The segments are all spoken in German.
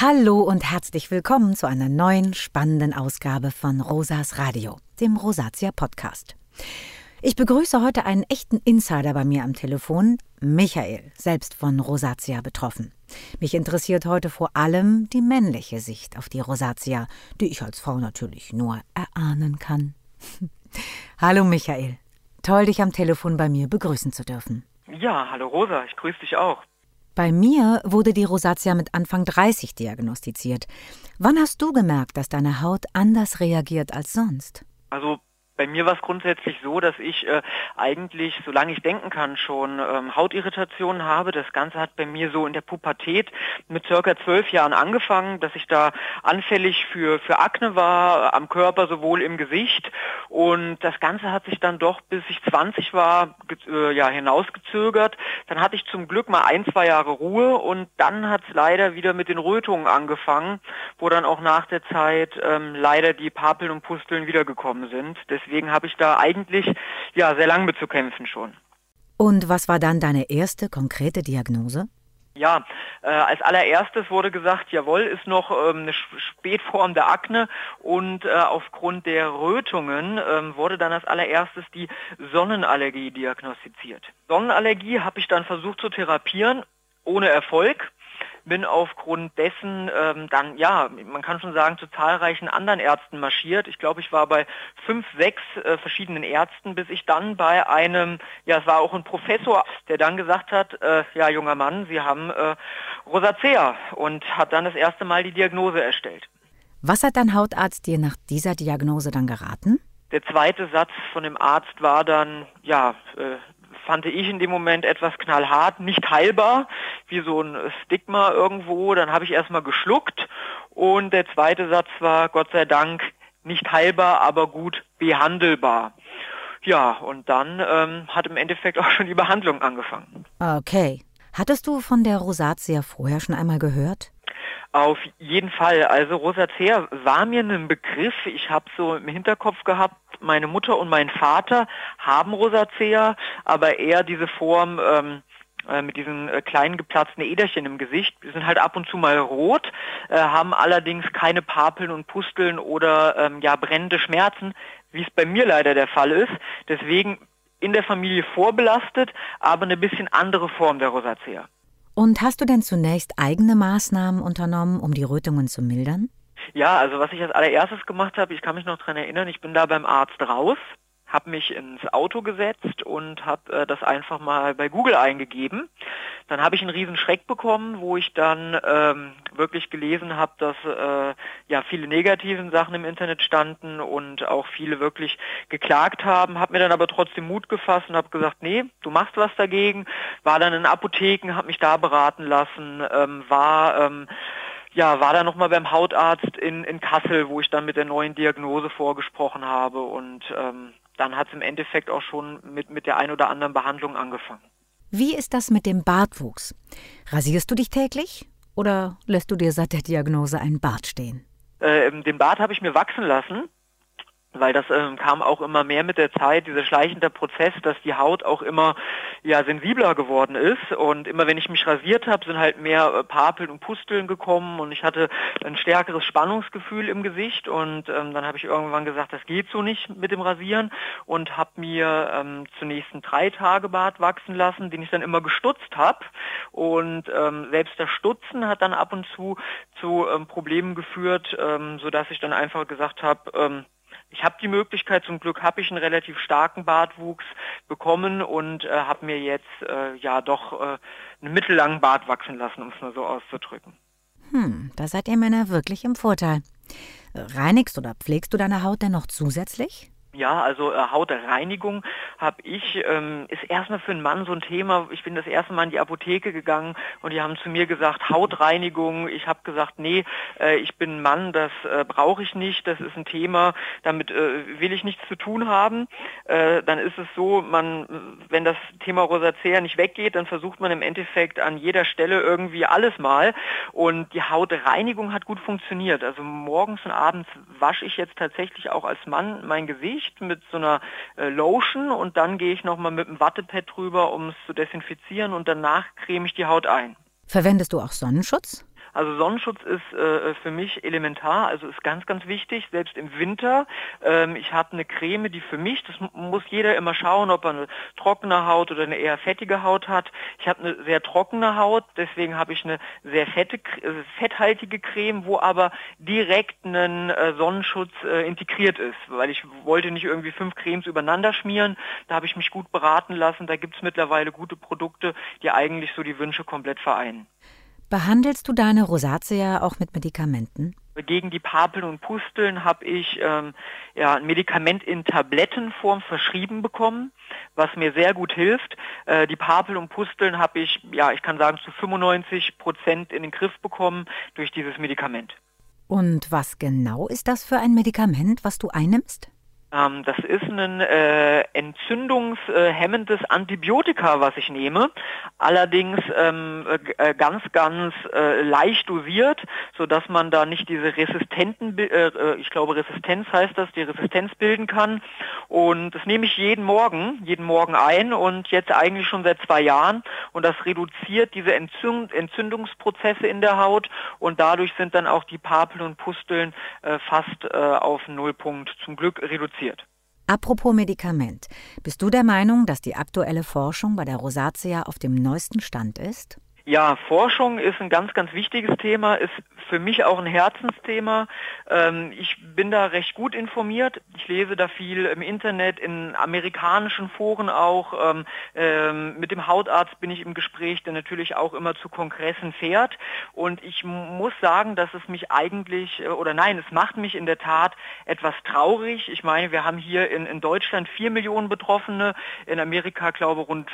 Hallo und herzlich willkommen zu einer neuen spannenden Ausgabe von Rosas Radio, dem Rosatia Podcast. Ich begrüße heute einen echten Insider bei mir am Telefon, Michael, selbst von Rosatia betroffen. Mich interessiert heute vor allem die männliche Sicht auf die Rosatia, die ich als Frau natürlich nur erahnen kann. hallo Michael, toll dich am Telefon bei mir begrüßen zu dürfen. Ja, hallo Rosa, ich grüße dich auch. Bei mir wurde die Rosatia mit Anfang 30 diagnostiziert. Wann hast du gemerkt, dass deine Haut anders reagiert als sonst? Also bei mir war es grundsätzlich so, dass ich äh, eigentlich, solange ich denken kann, schon ähm, Hautirritationen habe. Das Ganze hat bei mir so in der Pubertät mit circa zwölf Jahren angefangen, dass ich da anfällig für, für Akne war, am Körper sowohl im Gesicht. Und das Ganze hat sich dann doch, bis ich 20 war, äh, ja, hinausgezögert. Dann hatte ich zum Glück mal ein, zwei Jahre Ruhe und dann hat es leider wieder mit den Rötungen angefangen, wo dann auch nach der Zeit ähm, leider die Papeln und Pusteln wiedergekommen sind. Deswegen Deswegen habe ich da eigentlich ja sehr lange mit zu kämpfen schon. Und was war dann deine erste konkrete Diagnose? Ja, äh, als allererstes wurde gesagt, jawohl, ist noch ähm, eine Spätform der Akne und äh, aufgrund der Rötungen ähm, wurde dann als allererstes die Sonnenallergie diagnostiziert. Sonnenallergie habe ich dann versucht zu therapieren, ohne Erfolg bin aufgrund dessen ähm, dann, ja, man kann schon sagen, zu zahlreichen anderen Ärzten marschiert. Ich glaube, ich war bei fünf, sechs äh, verschiedenen Ärzten, bis ich dann bei einem, ja, es war auch ein Professor, der dann gesagt hat, äh, ja, junger Mann, Sie haben äh, Rosacea und hat dann das erste Mal die Diagnose erstellt. Was hat dein Hautarzt dir nach dieser Diagnose dann geraten? Der zweite Satz von dem Arzt war dann, ja, äh, fand ich in dem Moment etwas knallhart, nicht heilbar, wie so ein Stigma irgendwo. Dann habe ich erstmal geschluckt und der zweite Satz war, Gott sei Dank, nicht heilbar, aber gut behandelbar. Ja, und dann ähm, hat im Endeffekt auch schon die Behandlung angefangen. Okay. Hattest du von der Rosatia vorher schon einmal gehört? Auf jeden Fall. Also Rosacea war mir ein Begriff. Ich habe so im Hinterkopf gehabt, meine Mutter und mein Vater haben Rosacea, aber eher diese Form ähm, äh, mit diesen äh, kleinen geplatzten Äderchen im Gesicht. Die sind halt ab und zu mal rot, äh, haben allerdings keine Papeln und Pusteln oder ähm, ja brennende Schmerzen, wie es bei mir leider der Fall ist. Deswegen in der Familie vorbelastet, aber eine bisschen andere Form der Rosacea. Und hast du denn zunächst eigene Maßnahmen unternommen, um die Rötungen zu mildern? Ja, also was ich als allererstes gemacht habe, ich kann mich noch daran erinnern, ich bin da beim Arzt raus, habe mich ins Auto gesetzt und habe äh, das einfach mal bei Google eingegeben. Dann habe ich einen riesen Schreck bekommen, wo ich dann ähm, wirklich gelesen habe, dass äh, ja viele negativen Sachen im Internet standen und auch viele wirklich geklagt haben. Habe mir dann aber trotzdem Mut gefasst und habe gesagt, nee, du machst was dagegen. War dann in Apotheken, habe mich da beraten lassen, ähm, war ähm, ja, war dann nochmal beim Hautarzt in, in Kassel, wo ich dann mit der neuen Diagnose vorgesprochen habe und ähm, dann hat es im Endeffekt auch schon mit, mit der ein oder anderen Behandlung angefangen. Wie ist das mit dem Bartwuchs? Rasierst du dich täglich oder lässt du dir seit der Diagnose einen Bart stehen? Äh, den Bart habe ich mir wachsen lassen weil das ähm, kam auch immer mehr mit der Zeit, dieser schleichende Prozess, dass die Haut auch immer ja sensibler geworden ist. Und immer wenn ich mich rasiert habe, sind halt mehr äh, Papeln und Pusteln gekommen und ich hatte ein stärkeres Spannungsgefühl im Gesicht. Und ähm, dann habe ich irgendwann gesagt, das geht so nicht mit dem Rasieren. Und habe mir ähm, zunächst einen drei Tage Bart wachsen lassen, den ich dann immer gestutzt habe. Und ähm, selbst das Stutzen hat dann ab und zu zu ähm, Problemen geführt, ähm, sodass ich dann einfach gesagt habe, ähm, ich habe die Möglichkeit, zum Glück habe ich einen relativ starken Bartwuchs bekommen und äh, habe mir jetzt äh, ja doch äh, einen mittellangen Bart wachsen lassen, um es mal so auszudrücken. Hm, da seid ihr Männer wirklich im Vorteil. Reinigst oder pflegst du deine Haut denn noch zusätzlich? Ja, also äh, Hautreinigung habe ich, ähm, ist erstmal für einen Mann so ein Thema. Ich bin das erste Mal in die Apotheke gegangen und die haben zu mir gesagt, Hautreinigung. Ich habe gesagt, nee, äh, ich bin ein Mann, das äh, brauche ich nicht, das ist ein Thema, damit äh, will ich nichts zu tun haben. Äh, dann ist es so, man, wenn das Thema Rosacea nicht weggeht, dann versucht man im Endeffekt an jeder Stelle irgendwie alles mal. Und die Hautreinigung hat gut funktioniert. Also morgens und abends wasche ich jetzt tatsächlich auch als Mann mein Gesicht Gesicht mit so einer äh, Lotion und dann gehe ich nochmal mit einem Wattepad drüber, um es zu desinfizieren und danach creme ich die Haut ein. Verwendest du auch Sonnenschutz? Also Sonnenschutz ist äh, für mich elementar, also ist ganz, ganz wichtig, selbst im Winter. Ähm, ich habe eine Creme, die für mich, das muss jeder immer schauen, ob er eine trockene Haut oder eine eher fettige Haut hat. Ich habe eine sehr trockene Haut, deswegen habe ich eine sehr fette, äh, fetthaltige Creme, wo aber direkt ein äh, Sonnenschutz äh, integriert ist, weil ich wollte nicht irgendwie fünf Cremes übereinander schmieren. Da habe ich mich gut beraten lassen. Da gibt es mittlerweile gute Produkte, die eigentlich so die Wünsche komplett vereinen. Behandelst du deine Rosatia auch mit Medikamenten? Gegen die Papeln und Pusteln habe ich ähm, ja, ein Medikament in Tablettenform verschrieben bekommen, was mir sehr gut hilft. Äh, die Papel und Pusteln habe ich, ja, ich kann sagen, zu 95 Prozent in den Griff bekommen durch dieses Medikament. Und was genau ist das für ein Medikament, was du einnimmst? Ähm, das ist ein äh, entzündungshemmendes Antibiotika, was ich nehme. Allerdings ähm, äh, ganz, ganz äh, leicht dosiert, sodass man da nicht diese resistenten, äh, äh, ich glaube Resistenz heißt das, die Resistenz bilden kann. Und das nehme ich jeden Morgen, jeden Morgen ein und jetzt eigentlich schon seit zwei Jahren. Und das reduziert diese Entzünd Entzündungsprozesse in der Haut und dadurch sind dann auch die Papeln und Pusteln äh, fast äh, auf Nullpunkt zum Glück reduziert reduziert. Apropos Medikament, bist du der Meinung, dass die aktuelle Forschung bei der Rosatia auf dem neuesten Stand ist? Ja, Forschung ist ein ganz, ganz wichtiges Thema, ist für mich auch ein Herzensthema. Ähm, ich bin da recht gut informiert. Ich lese da viel im Internet, in amerikanischen Foren auch. Ähm, ähm, mit dem Hautarzt bin ich im Gespräch, der natürlich auch immer zu Kongressen fährt. Und ich muss sagen, dass es mich eigentlich, äh, oder nein, es macht mich in der Tat etwas traurig. Ich meine, wir haben hier in, in Deutschland vier Millionen Betroffene, in Amerika glaube rund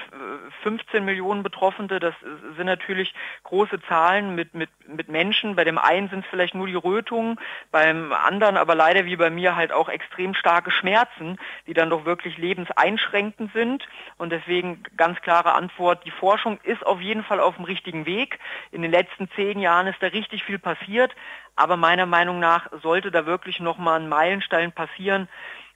15 äh, Millionen Betroffene. Das sind natürlich große Zahlen mit, mit, mit Menschen. Bei dem einen sind es vielleicht nur die Rötungen, beim anderen aber leider wie bei mir halt auch extrem starke Schmerzen, die dann doch wirklich lebenseinschränkend sind. Und deswegen ganz klare Antwort, die Forschung ist auf jeden Fall auf dem richtigen Weg. In den letzten zehn Jahren ist da richtig viel passiert. Aber meiner Meinung nach sollte da wirklich nochmal ein Meilenstein passieren,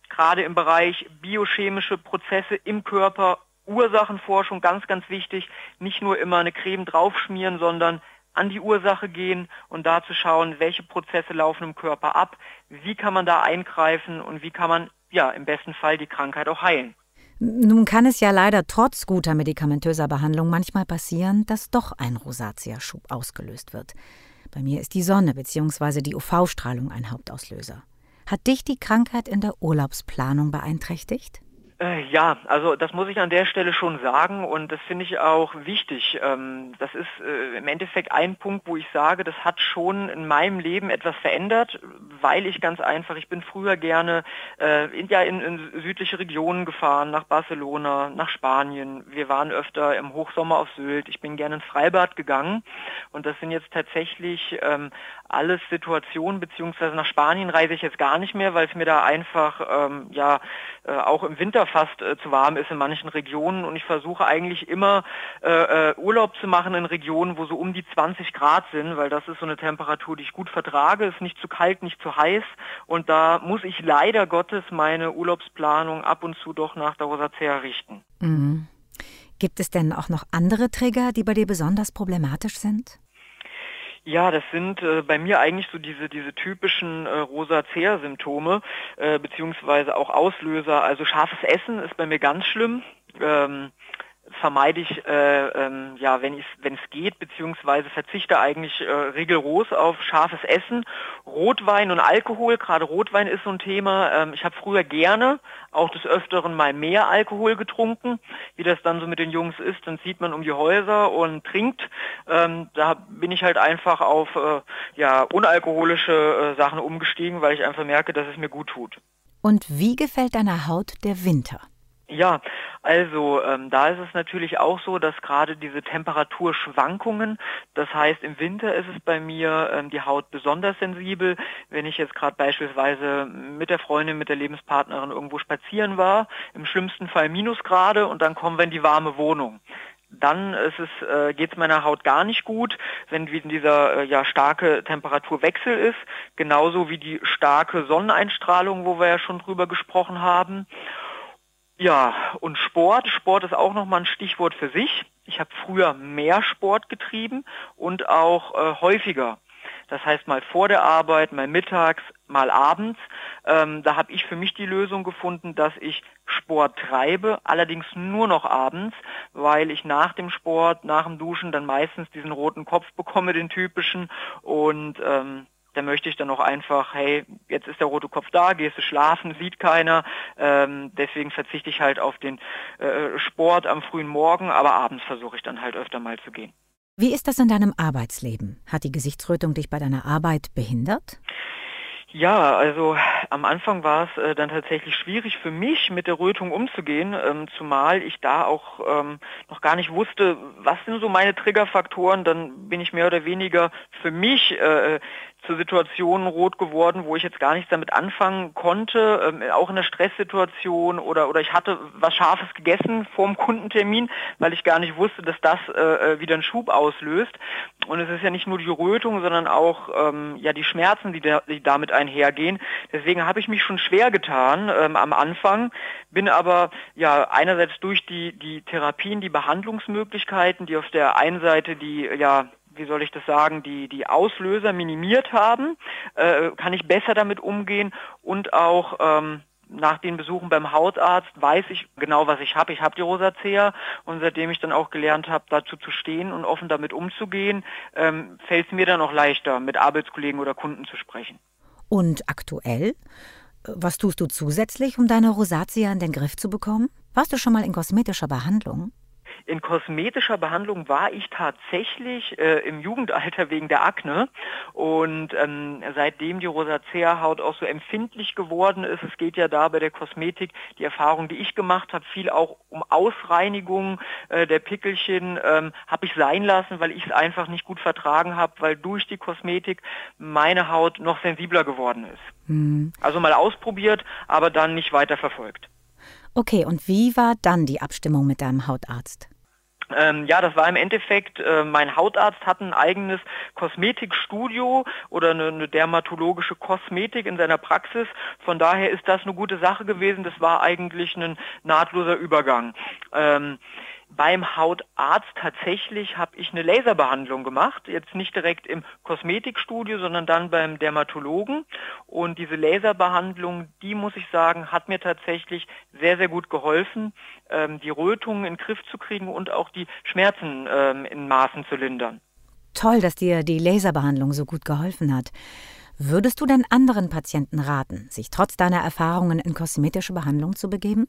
gerade im Bereich biochemische Prozesse im Körper Ursachenforschung ganz, ganz wichtig. Nicht nur immer eine Creme draufschmieren, sondern an die Ursache gehen und da zu schauen, welche Prozesse laufen im Körper ab, wie kann man da eingreifen und wie kann man ja im besten Fall die Krankheit auch heilen. Nun kann es ja leider trotz guter medikamentöser Behandlung manchmal passieren, dass doch ein Rosatia-Schub ausgelöst wird. Bei mir ist die Sonne bzw. die UV-Strahlung ein Hauptauslöser. Hat dich die Krankheit in der Urlaubsplanung beeinträchtigt? Äh, ja, also das muss ich an der Stelle schon sagen und das finde ich auch wichtig. Ähm, das ist äh, im Endeffekt ein Punkt, wo ich sage, das hat schon in meinem Leben etwas verändert, weil ich ganz einfach, ich bin früher gerne äh, in, ja, in, in südliche Regionen gefahren, nach Barcelona, nach Spanien. Wir waren öfter im Hochsommer auf Sylt. Ich bin gerne ins Freibad gegangen und das sind jetzt tatsächlich ähm, alles Situationen, beziehungsweise nach Spanien reise ich jetzt gar nicht mehr, weil es mir da einfach ähm, ja äh, auch im Winter fast äh, zu warm ist in manchen Regionen und ich versuche eigentlich immer äh, äh Urlaub zu machen in Regionen, wo so um die 20 Grad sind, weil das ist so eine Temperatur, die ich gut vertrage, ist nicht zu kalt, nicht zu heiß und da muss ich leider Gottes meine Urlaubsplanung ab und zu doch nach der Rosacea richten. Mhm. Gibt es denn auch noch andere Trigger, die bei dir besonders problematisch sind? Ja, das sind äh, bei mir eigentlich so diese, diese typischen äh, Rosacea-Symptome, äh, beziehungsweise auch Auslöser. Also scharfes Essen ist bei mir ganz schlimm. Ähm, vermeide ich, äh, ähm, ja, wenn es geht, beziehungsweise verzichte eigentlich äh, rigoros auf scharfes Essen. Rotwein und Alkohol, gerade Rotwein ist so ein Thema. Ähm, ich habe früher gerne auch des Öfteren mal mehr Alkohol getrunken. Wie das dann so mit den Jungs ist, dann zieht man um die Häuser und trinkt. Ähm, da bin ich halt einfach auf äh, ja, unalkoholische äh, Sachen umgestiegen, weil ich einfach merke, dass es mir gut tut. Und wie gefällt deiner Haut der Winter? Ja, also ähm, da ist es natürlich auch so, dass gerade diese Temperaturschwankungen, das heißt im Winter ist es bei mir ähm, die Haut besonders sensibel. Wenn ich jetzt gerade beispielsweise mit der Freundin, mit der Lebenspartnerin irgendwo spazieren war, im schlimmsten Fall Minusgrade und dann kommen wir in die warme Wohnung dann ist es, äh, geht es meiner Haut gar nicht gut, wenn dieser äh, ja, starke Temperaturwechsel ist, genauso wie die starke Sonneneinstrahlung, wo wir ja schon drüber gesprochen haben. Ja, und Sport. Sport ist auch nochmal ein Stichwort für sich. Ich habe früher mehr Sport getrieben und auch äh, häufiger. Das heißt mal vor der Arbeit, mal mittags, mal abends. Ähm, da habe ich für mich die Lösung gefunden, dass ich Sport treibe, allerdings nur noch abends, weil ich nach dem Sport, nach dem Duschen dann meistens diesen roten Kopf bekomme, den typischen. Und ähm, da möchte ich dann auch einfach, hey, jetzt ist der rote Kopf da, gehst du schlafen, sieht keiner. Ähm, deswegen verzichte ich halt auf den äh, Sport am frühen Morgen, aber abends versuche ich dann halt öfter mal zu gehen. Wie ist das in deinem Arbeitsleben? Hat die Gesichtsrötung dich bei deiner Arbeit behindert? Ja, also am Anfang war es äh, dann tatsächlich schwierig für mich, mit der Rötung umzugehen, ähm, zumal ich da auch ähm, noch gar nicht wusste, was sind so meine Triggerfaktoren. Dann bin ich mehr oder weniger für mich äh, zu Situationen rot geworden, wo ich jetzt gar nichts damit anfangen konnte, ähm, auch in der Stresssituation oder, oder ich hatte was Scharfes gegessen vor dem Kundentermin, weil ich gar nicht wusste, dass das äh, äh, wieder einen Schub auslöst. Und es ist ja nicht nur die Rötung, sondern auch ähm, ja die Schmerzen, die, da, die damit einhergehen. Deswegen habe ich mich schon schwer getan ähm, am Anfang, bin aber ja einerseits durch die, die Therapien, die Behandlungsmöglichkeiten, die auf der einen Seite die ja wie soll ich das sagen, die, die Auslöser minimiert haben, äh, kann ich besser damit umgehen und auch ähm, nach den Besuchen beim Hautarzt weiß ich genau, was ich habe. Ich habe die Rosacea und seitdem ich dann auch gelernt habe, dazu zu stehen und offen damit umzugehen, ähm, fällt es mir dann auch leichter, mit Arbeitskollegen oder Kunden zu sprechen. Und aktuell? Was tust du zusätzlich, um deine Rosacea in den Griff zu bekommen? Warst du schon mal in kosmetischer Behandlung? In kosmetischer Behandlung war ich tatsächlich äh, im Jugendalter wegen der Akne und ähm, seitdem die Rosacea-Haut auch so empfindlich geworden ist, es geht ja da bei der Kosmetik, die Erfahrung, die ich gemacht habe, viel auch um Ausreinigung äh, der Pickelchen, ähm, habe ich sein lassen, weil ich es einfach nicht gut vertragen habe, weil durch die Kosmetik meine Haut noch sensibler geworden ist. Mhm. Also mal ausprobiert, aber dann nicht weiter verfolgt. Okay, und wie war dann die Abstimmung mit deinem Hautarzt? Ähm, ja, das war im Endeffekt, äh, mein Hautarzt hat ein eigenes Kosmetikstudio oder eine, eine, dermatologische Kosmetik in seiner Praxis. Von daher ist das eine gute Sache gewesen. Das war eigentlich ein nahtloser Übergang. Ähm, beim Hautarzt tatsächlich habe ich eine Laserbehandlung gemacht, jetzt nicht direkt im Kosmetikstudio, sondern dann beim Dermatologen. Und diese Laserbehandlung, die muss ich sagen, hat mir tatsächlich sehr, sehr gut geholfen, ähm, die Rötungen in den Griff zu kriegen und auch die Schmerzen ähm, in Maßen zu lindern. Toll, dass dir die Laserbehandlung so gut geholfen hat. Würdest du denn anderen Patienten raten, sich trotz deiner Erfahrungen in kosmetische Behandlung zu begeben?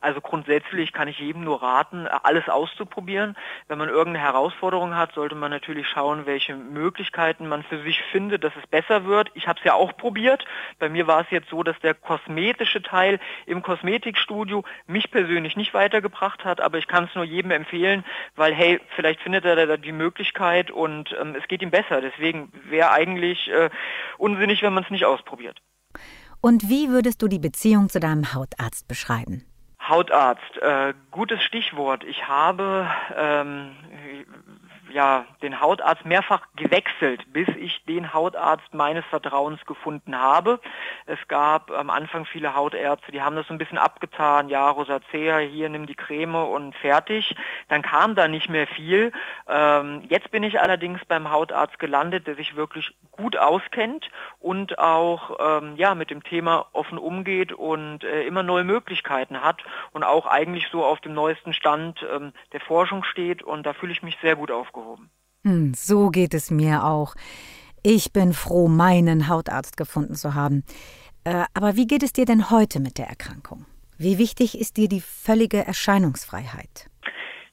Also grundsätzlich kann ich jedem nur raten, alles auszuprobieren. Wenn man irgendeine Herausforderung hat, sollte man natürlich schauen, welche Möglichkeiten man für sich findet, dass es besser wird. Ich habe es ja auch probiert. Bei mir war es jetzt so, dass der kosmetische Teil im Kosmetikstudio mich persönlich nicht weitergebracht hat, aber ich kann es nur jedem empfehlen, weil hey, vielleicht findet er da die Möglichkeit und ähm, es geht ihm besser. Deswegen wäre eigentlich äh, unsinnig, wenn man es nicht ausprobiert. Und wie würdest du die Beziehung zu deinem Hautarzt beschreiben? Hautarzt, äh, gutes Stichwort. Ich habe ähm, ja, den Hautarzt mehrfach gewechselt, bis ich den Hautarzt meines Vertrauens gefunden habe. Es gab am Anfang viele Hautärzte, die haben das so ein bisschen abgetan, ja, Rosacea, hier nimm die Creme und fertig. Dann kam da nicht mehr viel. Ähm, jetzt bin ich allerdings beim Hautarzt gelandet, der sich wirklich gut auskennt und auch ähm, ja, mit dem Thema offen umgeht und äh, immer neue Möglichkeiten hat und auch eigentlich so auf dem neuesten Stand ähm, der Forschung steht und da fühle ich mich sehr gut aufgehoben. Hm, so geht es mir auch. Ich bin froh, meinen Hautarzt gefunden zu haben. Äh, aber wie geht es dir denn heute mit der Erkrankung? Wie wichtig ist dir die völlige Erscheinungsfreiheit?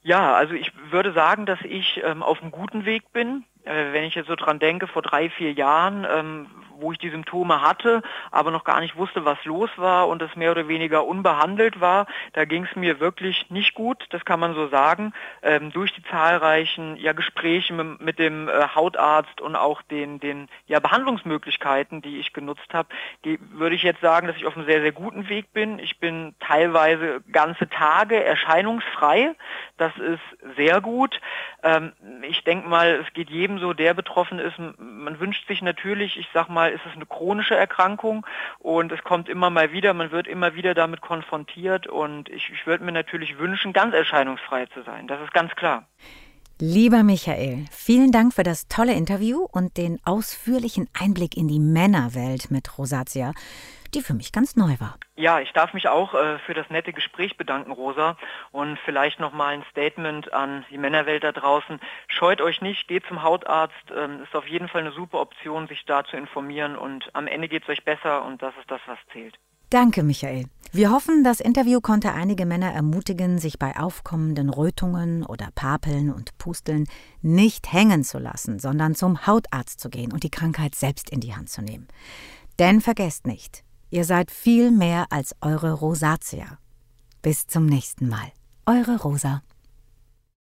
Ja, also ich würde sagen, dass ich ähm, auf einem guten Weg bin. Äh, wenn ich jetzt so dran denke, vor drei, vier Jahren ähm, wo ich die Symptome hatte, aber noch gar nicht wusste, was los war und es mehr oder weniger unbehandelt war. Da ging es mir wirklich nicht gut, das kann man so sagen. Ähm, durch die zahlreichen ja, Gespräche mit, mit dem äh, Hautarzt und auch den, den ja, Behandlungsmöglichkeiten, die ich genutzt habe, würde ich jetzt sagen, dass ich auf einem sehr, sehr guten Weg bin. Ich bin teilweise ganze Tage erscheinungsfrei. Das ist sehr gut. Ähm, ich denke mal, es geht jedem so, der betroffen ist. Man wünscht sich natürlich, ich sag mal, mal ist es eine chronische Erkrankung und es kommt immer mal wieder, man wird immer wieder damit konfrontiert und ich, ich würde mir natürlich wünschen, ganz erscheinungsfrei zu sein. Das ist ganz klar. Lieber Michael, vielen Dank für das tolle Interview und den ausführlichen Einblick in die Männerwelt mit Rosatia, die für mich ganz neu war. Ja, ich darf mich auch äh, für das nette Gespräch bedanken, Rosa. Und vielleicht nochmal ein Statement an die Männerwelt da draußen. Scheut euch nicht, geht zum Hautarzt. Ähm, ist auf jeden Fall eine super Option, sich da zu informieren. Und am Ende geht es euch besser und das ist das, was zählt. Danke, Michael. Wir hoffen, das Interview konnte einige Männer ermutigen, sich bei aufkommenden Rötungen oder Papeln und Pusteln nicht hängen zu lassen, sondern zum Hautarzt zu gehen und die Krankheit selbst in die Hand zu nehmen. Denn vergesst nicht, ihr seid viel mehr als eure Rosatia. Bis zum nächsten Mal. Eure Rosa.